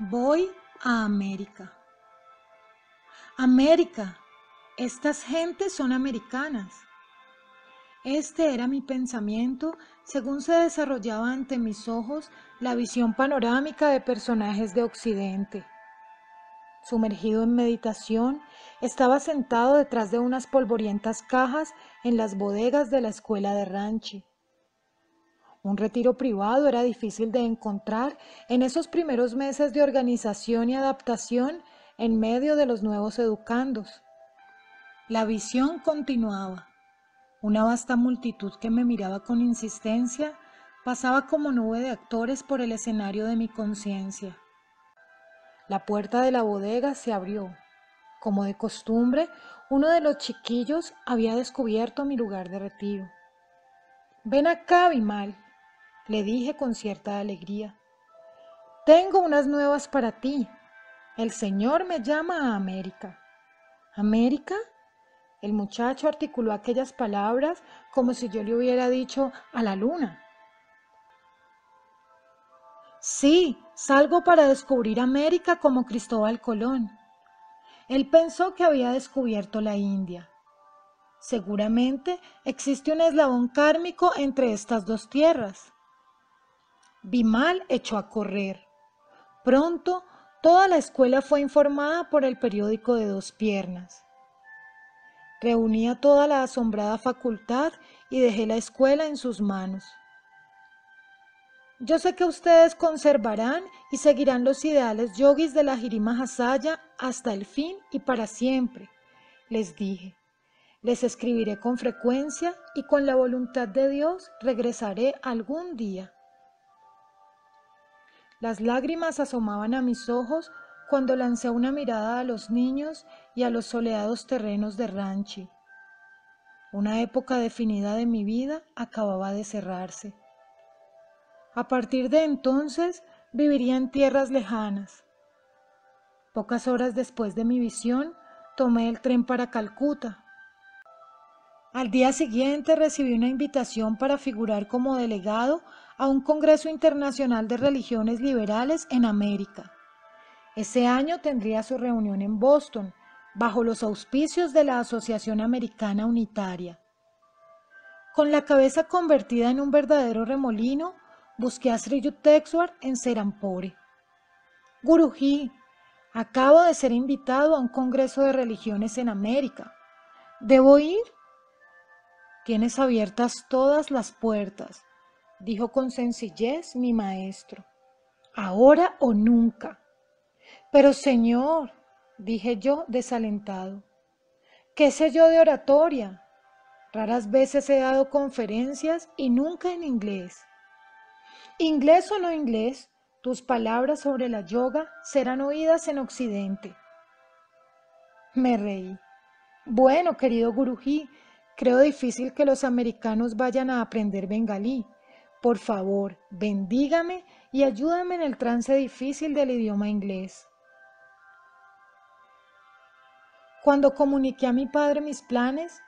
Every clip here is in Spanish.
Voy a América. América, estas gentes son americanas. Este era mi pensamiento según se desarrollaba ante mis ojos la visión panorámica de personajes de Occidente. Sumergido en meditación, estaba sentado detrás de unas polvorientas cajas en las bodegas de la escuela de Ranchi. Un retiro privado era difícil de encontrar en esos primeros meses de organización y adaptación en medio de los nuevos educandos. La visión continuaba. Una vasta multitud que me miraba con insistencia pasaba como nube de actores por el escenario de mi conciencia. La puerta de la bodega se abrió. Como de costumbre, uno de los chiquillos había descubierto mi lugar de retiro. Ven acá, Bimal, le dije con cierta alegría. Tengo unas nuevas para ti. El Señor me llama a América. ¿América? El muchacho articuló aquellas palabras como si yo le hubiera dicho a la luna. Sí, salgo para descubrir América como Cristóbal Colón. Él pensó que había descubierto la India. Seguramente existe un eslabón kármico entre estas dos tierras. Bimal echó a correr. Pronto toda la escuela fue informada por el periódico de dos piernas. Reuní a toda la asombrada facultad y dejé la escuela en sus manos. Yo sé que ustedes conservarán y seguirán los ideales yogis de la Jirima Hasaya hasta el fin y para siempre, les dije. Les escribiré con frecuencia y con la voluntad de Dios regresaré algún día. Las lágrimas asomaban a mis ojos cuando lancé una mirada a los niños y a los soleados terrenos de Ranchi. Una época definida de mi vida acababa de cerrarse. A partir de entonces viviría en tierras lejanas. Pocas horas después de mi visión, tomé el tren para Calcuta. Al día siguiente recibí una invitación para figurar como delegado a un Congreso Internacional de Religiones Liberales en América. Ese año tendría su reunión en Boston, bajo los auspicios de la Asociación Americana Unitaria. Con la cabeza convertida en un verdadero remolino, busqué a Sri Yukteswar en Serampore. Guruji, acabo de ser invitado a un Congreso de Religiones en América. ¿Debo ir? Tienes abiertas todas las puertas dijo con sencillez mi maestro. Ahora o nunca. Pero señor, dije yo desalentado, ¿qué sé yo de oratoria? Raras veces he dado conferencias y nunca en inglés. Inglés o no inglés, tus palabras sobre la yoga serán oídas en Occidente. Me reí. Bueno, querido Guruji, creo difícil que los americanos vayan a aprender bengalí. Por favor, bendígame y ayúdame en el trance difícil del idioma inglés. Cuando comuniqué a mi padre mis planes,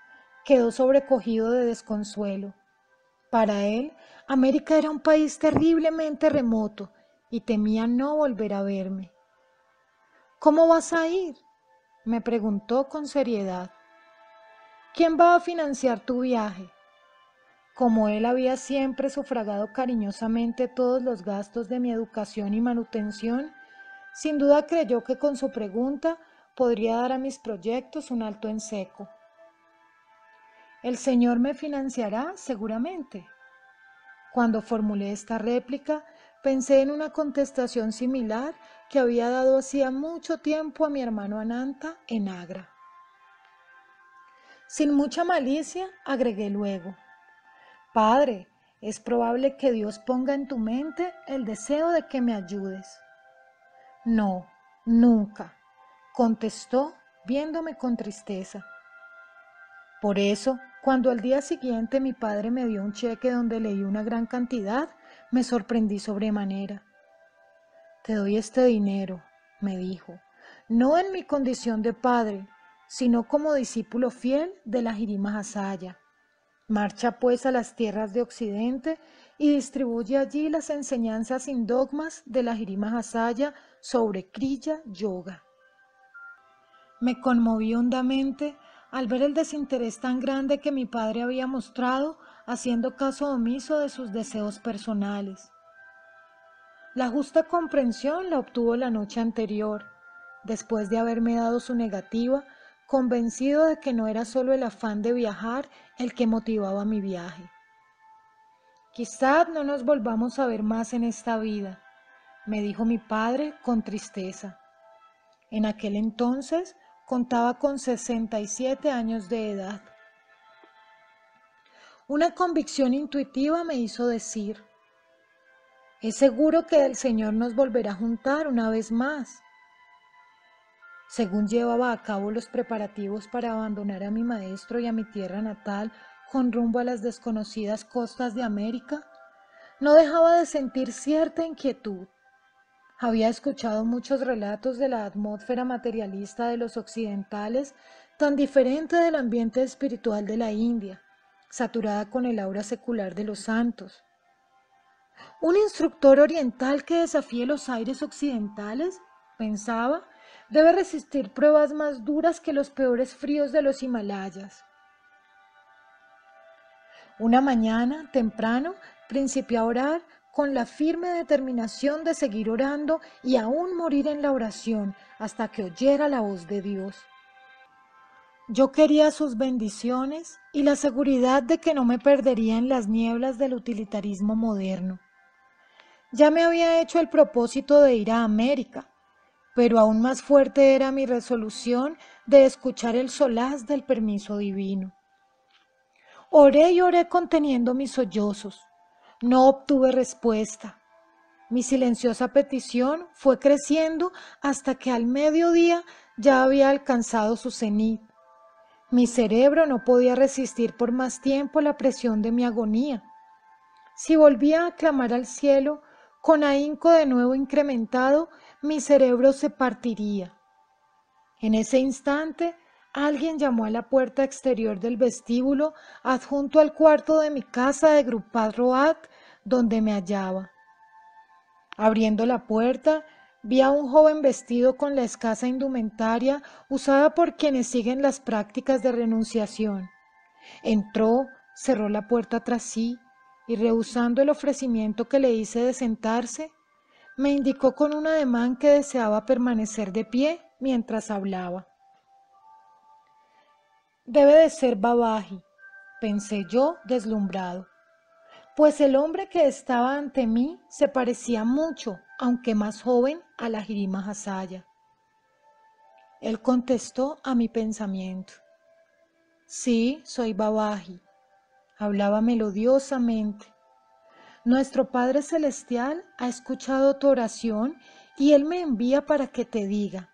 quedó sobrecogido de desconsuelo. Para él, América era un país terriblemente remoto y temía no volver a verme. ¿Cómo vas a ir? me preguntó con seriedad. ¿Quién va a financiar tu viaje? Como él había siempre sufragado cariñosamente todos los gastos de mi educación y manutención, sin duda creyó que con su pregunta podría dar a mis proyectos un alto en seco. El Señor me financiará seguramente. Cuando formulé esta réplica, pensé en una contestación similar que había dado hacía mucho tiempo a mi hermano Ananta en Agra. Sin mucha malicia, agregué luego, Padre, es probable que Dios ponga en tu mente el deseo de que me ayudes. No, nunca, contestó viéndome con tristeza. Por eso, cuando al día siguiente mi padre me dio un cheque donde leí una gran cantidad, me sorprendí sobremanera. Te doy este dinero, me dijo, no en mi condición de padre, sino como discípulo fiel de la Jirima Hasaya Marcha pues a las tierras de Occidente y distribuye allí las enseñanzas sin dogmas de la Jirima Hasaya sobre Kriya Yoga. Me conmoví hondamente al ver el desinterés tan grande que mi padre había mostrado haciendo caso omiso de sus deseos personales. La justa comprensión la obtuvo la noche anterior, después de haberme dado su negativa convencido de que no era solo el afán de viajar el que motivaba mi viaje. Quizá no nos volvamos a ver más en esta vida, me dijo mi padre con tristeza. En aquel entonces contaba con 67 años de edad. Una convicción intuitiva me hizo decir, es seguro que el Señor nos volverá a juntar una vez más según llevaba a cabo los preparativos para abandonar a mi maestro y a mi tierra natal con rumbo a las desconocidas costas de América, no dejaba de sentir cierta inquietud. Había escuchado muchos relatos de la atmósfera materialista de los occidentales, tan diferente del ambiente espiritual de la India, saturada con el aura secular de los santos. Un instructor oriental que desafíe los aires occidentales, pensaba, debe resistir pruebas más duras que los peores fríos de los Himalayas. Una mañana, temprano, principié a orar con la firme determinación de seguir orando y aún morir en la oración hasta que oyera la voz de Dios. Yo quería sus bendiciones y la seguridad de que no me perdería en las nieblas del utilitarismo moderno. Ya me había hecho el propósito de ir a América, pero aún más fuerte era mi resolución de escuchar el solaz del permiso divino. Oré y oré conteniendo mis sollozos. No obtuve respuesta. Mi silenciosa petición fue creciendo hasta que al mediodía ya había alcanzado su cenit. Mi cerebro no podía resistir por más tiempo la presión de mi agonía. Si volvía a clamar al cielo, con ahínco de nuevo incrementado, mi cerebro se partiría. En ese instante, alguien llamó a la puerta exterior del vestíbulo adjunto al cuarto de mi casa de Grupad Roat, donde me hallaba. Abriendo la puerta, vi a un joven vestido con la escasa indumentaria usada por quienes siguen las prácticas de renunciación. Entró, cerró la puerta tras sí y rehusando el ofrecimiento que le hice de sentarse, me indicó con un ademán que deseaba permanecer de pie mientras hablaba. Debe de ser Babaji, pensé yo deslumbrado, pues el hombre que estaba ante mí se parecía mucho, aunque más joven, a la Jirima Hasaya. Él contestó a mi pensamiento. Sí, soy Babaji. Hablaba melodiosamente, nuestro Padre Celestial ha escuchado tu oración y Él me envía para que te diga,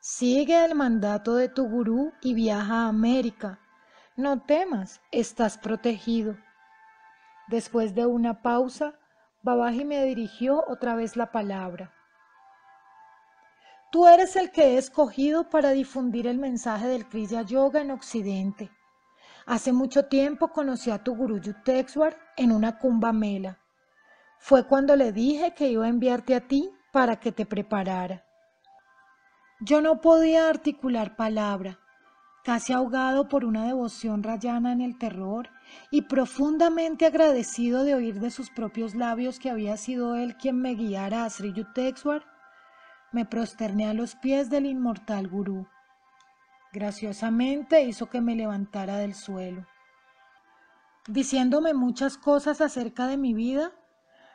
sigue el mandato de tu gurú y viaja a América. No temas, estás protegido. Después de una pausa, Babaji me dirigió otra vez la palabra. Tú eres el que he escogido para difundir el mensaje del Kriya Yoga en Occidente. Hace mucho tiempo conocí a tu gurú Yukteswar en una mela fue cuando le dije que iba a enviarte a ti para que te preparara. Yo no podía articular palabra, casi ahogado por una devoción rayana en el terror y profundamente agradecido de oír de sus propios labios que había sido él quien me guiara a Sri Yukteswar, me prosterné a los pies del inmortal gurú. Graciosamente hizo que me levantara del suelo. Diciéndome muchas cosas acerca de mi vida,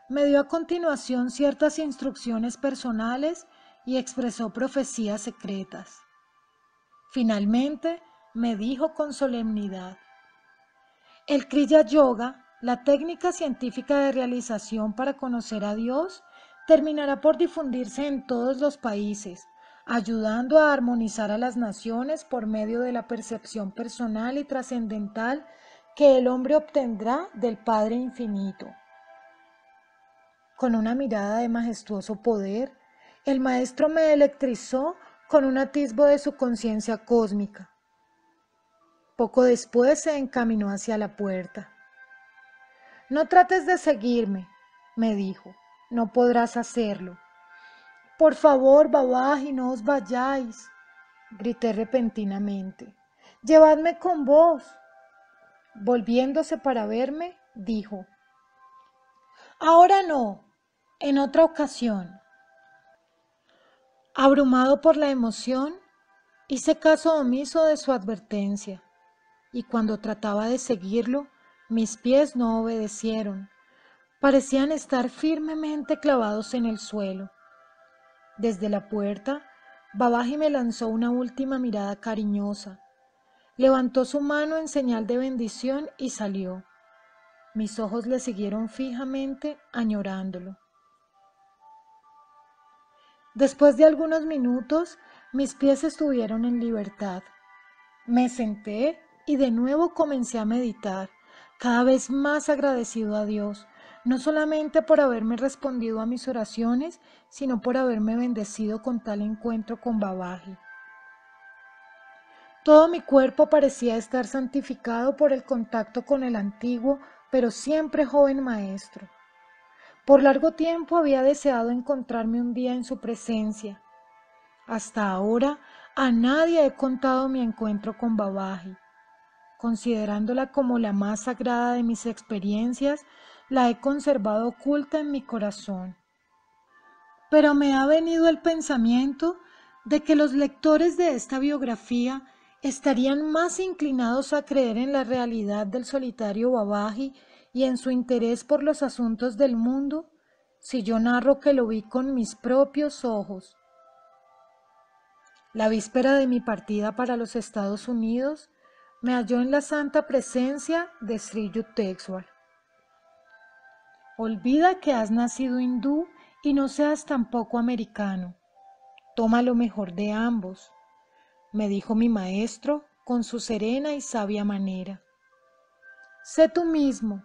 me dio a continuación ciertas instrucciones personales y expresó profecías secretas. Finalmente me dijo con solemnidad, el Kriya Yoga, la técnica científica de realización para conocer a Dios, terminará por difundirse en todos los países, ayudando a armonizar a las naciones por medio de la percepción personal y trascendental que el hombre obtendrá del Padre Infinito. Con una mirada de majestuoso poder, el maestro me electrizó con un atisbo de su conciencia cósmica. Poco después se encaminó hacia la puerta. No trates de seguirme, me dijo. No podrás hacerlo. Por favor, Babaji, no os vayáis, grité repentinamente. Llevadme con vos. Volviéndose para verme, dijo, Ahora no, en otra ocasión. Abrumado por la emoción, hice caso omiso de su advertencia, y cuando trataba de seguirlo, mis pies no obedecieron. Parecían estar firmemente clavados en el suelo. Desde la puerta, Babaji me lanzó una última mirada cariñosa. Levantó su mano en señal de bendición y salió. Mis ojos le siguieron fijamente, añorándolo. Después de algunos minutos, mis pies estuvieron en libertad. Me senté y de nuevo comencé a meditar, cada vez más agradecido a Dios, no solamente por haberme respondido a mis oraciones, sino por haberme bendecido con tal encuentro con Babaji. Todo mi cuerpo parecía estar santificado por el contacto con el antiguo, pero siempre joven maestro. Por largo tiempo había deseado encontrarme un día en su presencia. Hasta ahora a nadie he contado mi encuentro con Babaji. Considerándola como la más sagrada de mis experiencias, la he conservado oculta en mi corazón. Pero me ha venido el pensamiento de que los lectores de esta biografía estarían más inclinados a creer en la realidad del solitario Babaji y en su interés por los asuntos del mundo si yo narro que lo vi con mis propios ojos. La víspera de mi partida para los Estados Unidos me halló en la santa presencia de Sri Yukteswar. Olvida que has nacido hindú y no seas tampoco americano. Toma lo mejor de ambos me dijo mi maestro con su serena y sabia manera. Sé tú mismo,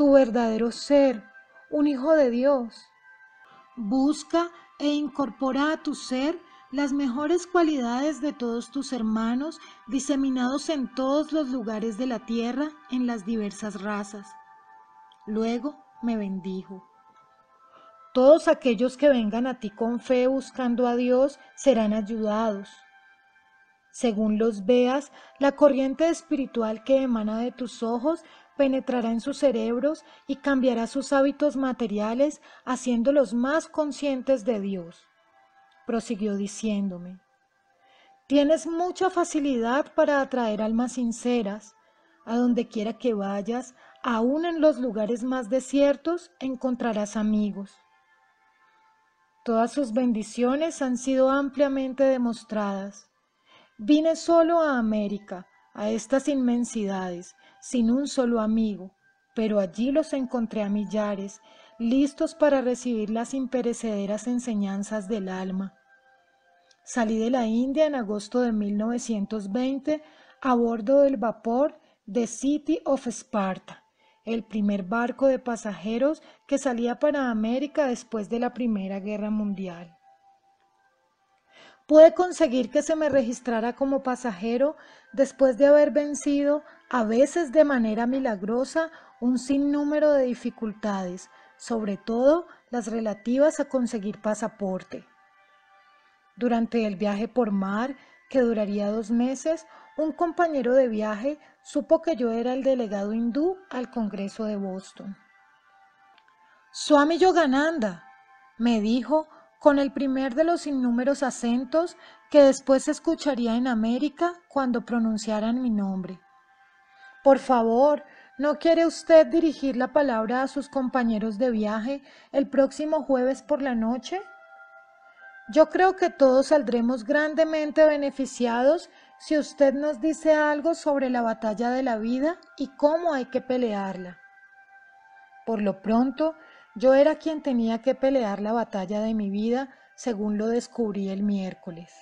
tu verdadero ser, un hijo de Dios. Busca e incorpora a tu ser las mejores cualidades de todos tus hermanos diseminados en todos los lugares de la tierra en las diversas razas. Luego me bendijo. Todos aquellos que vengan a ti con fe buscando a Dios serán ayudados. Según los veas, la corriente espiritual que emana de tus ojos penetrará en sus cerebros y cambiará sus hábitos materiales, haciéndolos más conscientes de Dios. Prosiguió diciéndome, tienes mucha facilidad para atraer almas sinceras. A donde quiera que vayas, aun en los lugares más desiertos, encontrarás amigos. Todas sus bendiciones han sido ampliamente demostradas. Vine solo a América, a estas inmensidades, sin un solo amigo, pero allí los encontré a millares, listos para recibir las imperecederas enseñanzas del alma. Salí de la India en agosto de 1920 a bordo del vapor The City of Sparta, el primer barco de pasajeros que salía para América después de la Primera Guerra Mundial. Pude conseguir que se me registrara como pasajero después de haber vencido, a veces de manera milagrosa, un sinnúmero de dificultades, sobre todo las relativas a conseguir pasaporte. Durante el viaje por mar, que duraría dos meses, un compañero de viaje supo que yo era el delegado hindú al Congreso de Boston. Swami Yogananda, me dijo con el primer de los innúmeros acentos que después escucharía en América cuando pronunciaran mi nombre. Por favor, ¿no quiere usted dirigir la palabra a sus compañeros de viaje el próximo jueves por la noche? Yo creo que todos saldremos grandemente beneficiados si usted nos dice algo sobre la batalla de la vida y cómo hay que pelearla. Por lo pronto, yo era quien tenía que pelear la batalla de mi vida, según lo descubrí el miércoles.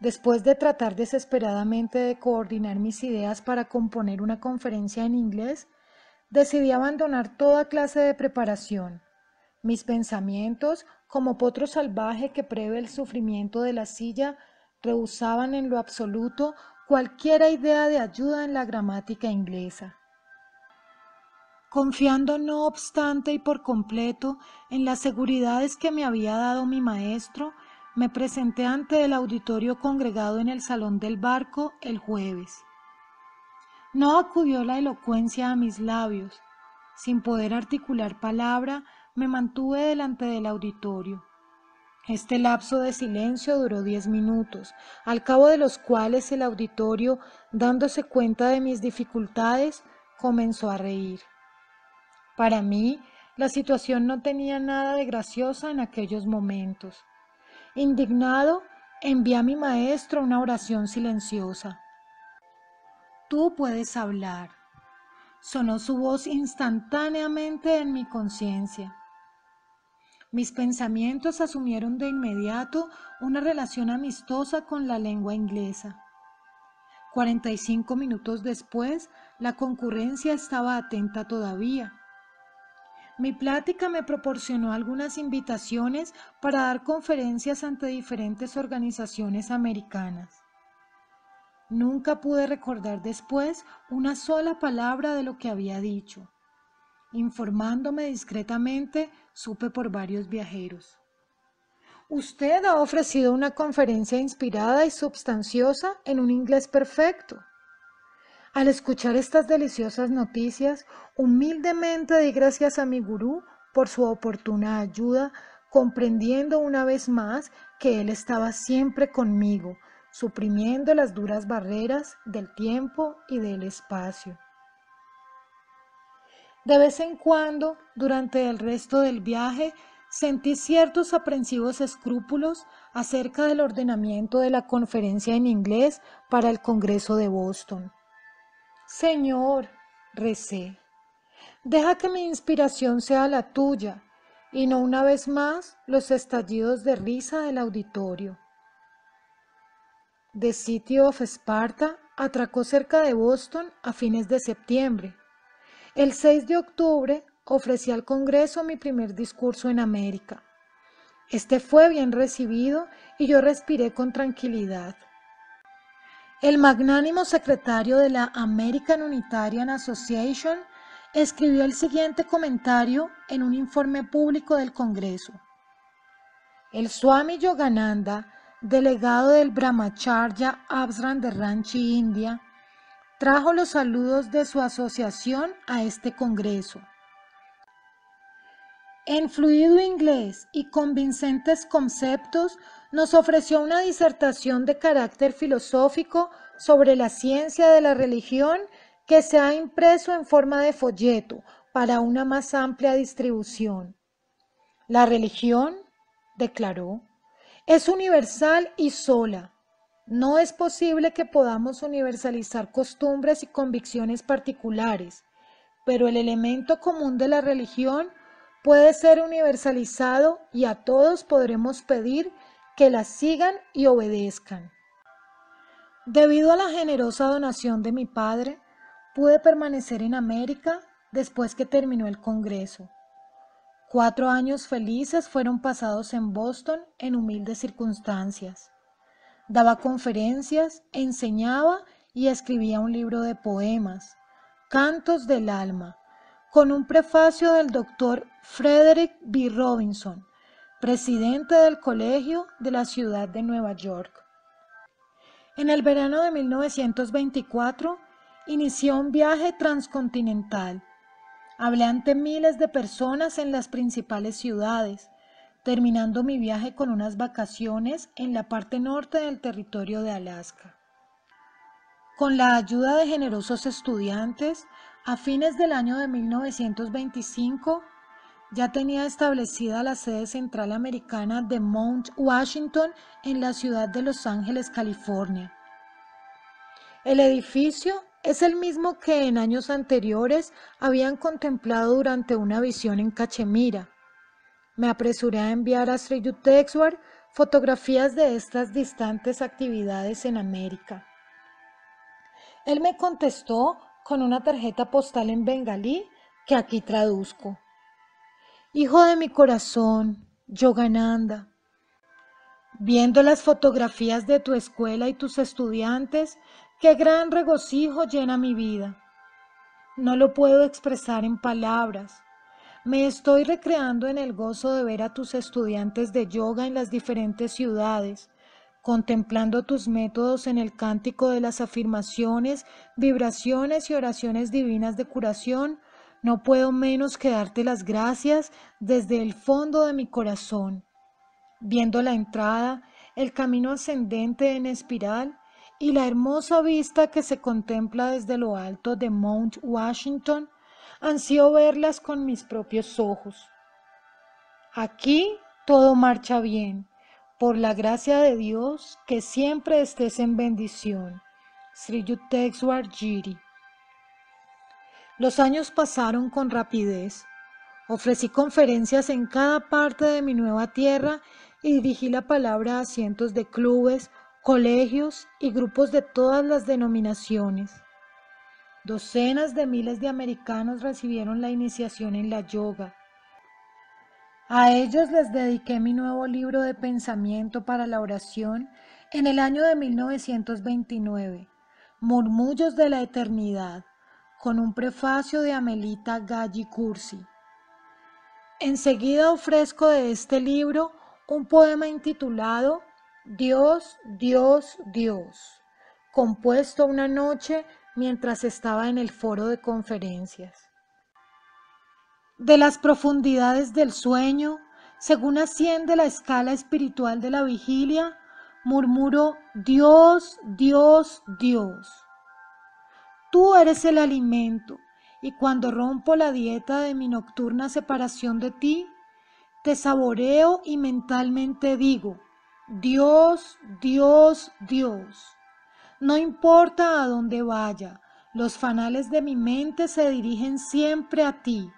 Después de tratar desesperadamente de coordinar mis ideas para componer una conferencia en inglés, decidí abandonar toda clase de preparación. Mis pensamientos, como potro salvaje que prevé el sufrimiento de la silla, rehusaban en lo absoluto cualquiera idea de ayuda en la gramática inglesa. Confiando no obstante y por completo en las seguridades que me había dado mi maestro, me presenté ante el auditorio congregado en el salón del barco el jueves. No acudió la elocuencia a mis labios. Sin poder articular palabra, me mantuve delante del auditorio. Este lapso de silencio duró diez minutos, al cabo de los cuales el auditorio, dándose cuenta de mis dificultades, comenzó a reír. Para mí, la situación no tenía nada de graciosa en aquellos momentos. Indignado, envié a mi maestro una oración silenciosa. Tú puedes hablar. Sonó su voz instantáneamente en mi conciencia. Mis pensamientos asumieron de inmediato una relación amistosa con la lengua inglesa. Cuarenta y cinco minutos después, la concurrencia estaba atenta todavía. Mi plática me proporcionó algunas invitaciones para dar conferencias ante diferentes organizaciones americanas. Nunca pude recordar después una sola palabra de lo que había dicho. Informándome discretamente, supe por varios viajeros. Usted ha ofrecido una conferencia inspirada y substanciosa en un inglés perfecto. Al escuchar estas deliciosas noticias, humildemente di gracias a mi gurú por su oportuna ayuda, comprendiendo una vez más que él estaba siempre conmigo, suprimiendo las duras barreras del tiempo y del espacio. De vez en cuando, durante el resto del viaje, sentí ciertos aprensivos escrúpulos acerca del ordenamiento de la conferencia en inglés para el Congreso de Boston. Señor, recé, deja que mi inspiración sea la tuya y no una vez más los estallidos de risa del auditorio. The City of Sparta atracó cerca de Boston a fines de septiembre el 6 de octubre ofrecí al Congreso mi primer discurso en América. Este fue bien recibido y yo respiré con tranquilidad. El magnánimo secretario de la American Unitarian Association escribió el siguiente comentario en un informe público del Congreso. El Swami Yogananda, delegado del Brahmacharya Absran de Ranchi, India, trajo los saludos de su asociación a este Congreso. En fluido inglés y convincentes conceptos, nos ofreció una disertación de carácter filosófico sobre la ciencia de la religión que se ha impreso en forma de folleto para una más amplia distribución. La religión, declaró, es universal y sola, no es posible que podamos universalizar costumbres y convicciones particulares, pero el elemento común de la religión puede ser universalizado y a todos podremos pedir que la sigan y obedezcan. Debido a la generosa donación de mi padre, pude permanecer en América después que terminó el Congreso. Cuatro años felices fueron pasados en Boston en humildes circunstancias. Daba conferencias, enseñaba y escribía un libro de poemas, Cantos del Alma, con un prefacio del doctor Frederick B. Robinson, presidente del Colegio de la ciudad de Nueva York. En el verano de 1924 inició un viaje transcontinental. Hablé ante miles de personas en las principales ciudades, terminando mi viaje con unas vacaciones en la parte norte del territorio de Alaska. Con la ayuda de generosos estudiantes, a fines del año de 1925 ya tenía establecida la sede central americana de Mount Washington en la ciudad de Los Ángeles, California. El edificio es el mismo que en años anteriores habían contemplado durante una visión en Cachemira, me apresuré a enviar a Sri Texwar fotografías de estas distantes actividades en América. Él me contestó con una tarjeta postal en bengalí que aquí traduzco. Hijo de mi corazón, Yogananda, viendo las fotografías de tu escuela y tus estudiantes, Qué gran regocijo llena mi vida. No lo puedo expresar en palabras. Me estoy recreando en el gozo de ver a tus estudiantes de yoga en las diferentes ciudades, contemplando tus métodos en el cántico de las afirmaciones, vibraciones y oraciones divinas de curación, no puedo menos que darte las gracias desde el fondo de mi corazón. Viendo la entrada, el camino ascendente en espiral y la hermosa vista que se contempla desde lo alto de Mount Washington, ansío verlas con mis propios ojos. Aquí todo marcha bien por la gracia de Dios, que siempre estés en bendición. Sri Yukteswar Giri. Los años pasaron con rapidez. Ofrecí conferencias en cada parte de mi nueva tierra y dirigí la palabra a cientos de clubes, colegios y grupos de todas las denominaciones. Docenas de miles de americanos recibieron la iniciación en la yoga a ellos les dediqué mi nuevo libro de pensamiento para la oración en el año de 1929, Murmullos de la Eternidad, con un prefacio de Amelita Galli Cursi. Enseguida ofrezco de este libro un poema intitulado Dios, Dios, Dios, compuesto una noche mientras estaba en el foro de conferencias de las profundidades del sueño, según asciende la escala espiritual de la vigilia, murmuro, Dios, Dios, Dios. Tú eres el alimento, y cuando rompo la dieta de mi nocturna separación de ti, te saboreo y mentalmente digo, Dios, Dios, Dios. No importa a dónde vaya, los fanales de mi mente se dirigen siempre a ti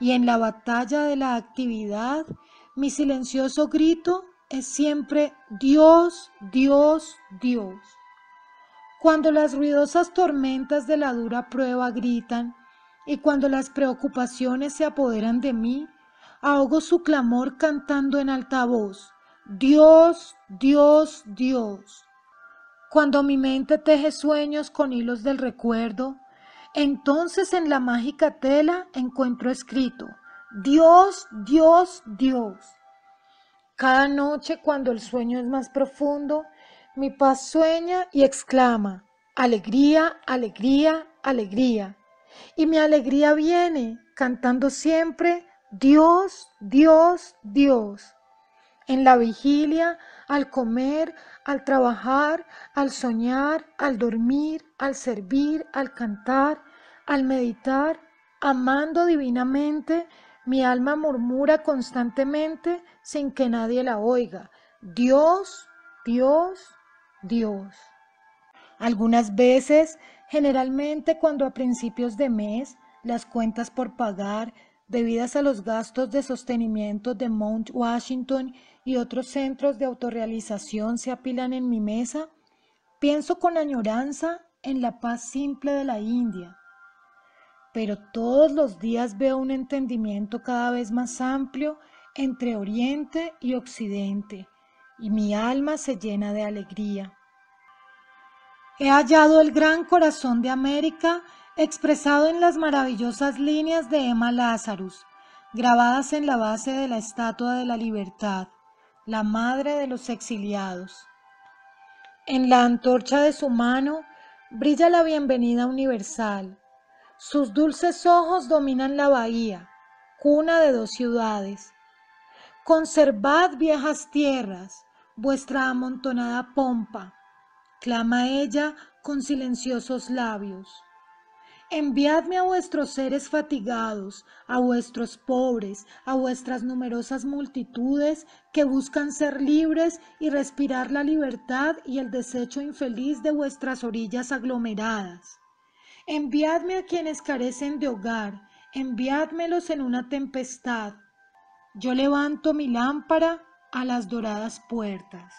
y en la batalla de la actividad, mi silencioso grito es siempre Dios, Dios, Dios. Cuando las ruidosas tormentas de la dura prueba gritan y cuando las preocupaciones se apoderan de mí, ahogo su clamor cantando en alta voz, Dios, Dios, Dios. Cuando mi mente teje sueños con hilos del recuerdo, entonces en la mágica tela encuentro escrito, Dios, Dios, Dios. Cada noche cuando el sueño es más profundo, mi paz sueña y exclama, alegría, alegría, alegría. Y mi alegría viene cantando siempre, Dios, Dios, Dios. En la vigilia, al comer, al trabajar, al soñar, al dormir, al servir, al cantar, al meditar, amando divinamente, mi alma murmura constantemente sin que nadie la oiga. Dios, Dios, Dios. Algunas veces, generalmente cuando a principios de mes, las cuentas por pagar debidas a los gastos de sostenimiento de Mount Washington y otros centros de autorrealización se apilan en mi mesa, pienso con añoranza en la paz simple de la India. Pero todos los días veo un entendimiento cada vez más amplio entre Oriente y Occidente, y mi alma se llena de alegría. He hallado el gran corazón de América expresado en las maravillosas líneas de Emma Lazarus, grabadas en la base de la Estatua de la Libertad la madre de los exiliados. En la antorcha de su mano brilla la bienvenida universal. Sus dulces ojos dominan la bahía, cuna de dos ciudades. Conservad viejas tierras, vuestra amontonada pompa, clama ella con silenciosos labios. Enviadme a vuestros seres fatigados, a vuestros pobres, a vuestras numerosas multitudes que buscan ser libres y respirar la libertad y el desecho infeliz de vuestras orillas aglomeradas. Enviadme a quienes carecen de hogar, enviádmelos en una tempestad. Yo levanto mi lámpara a las doradas puertas.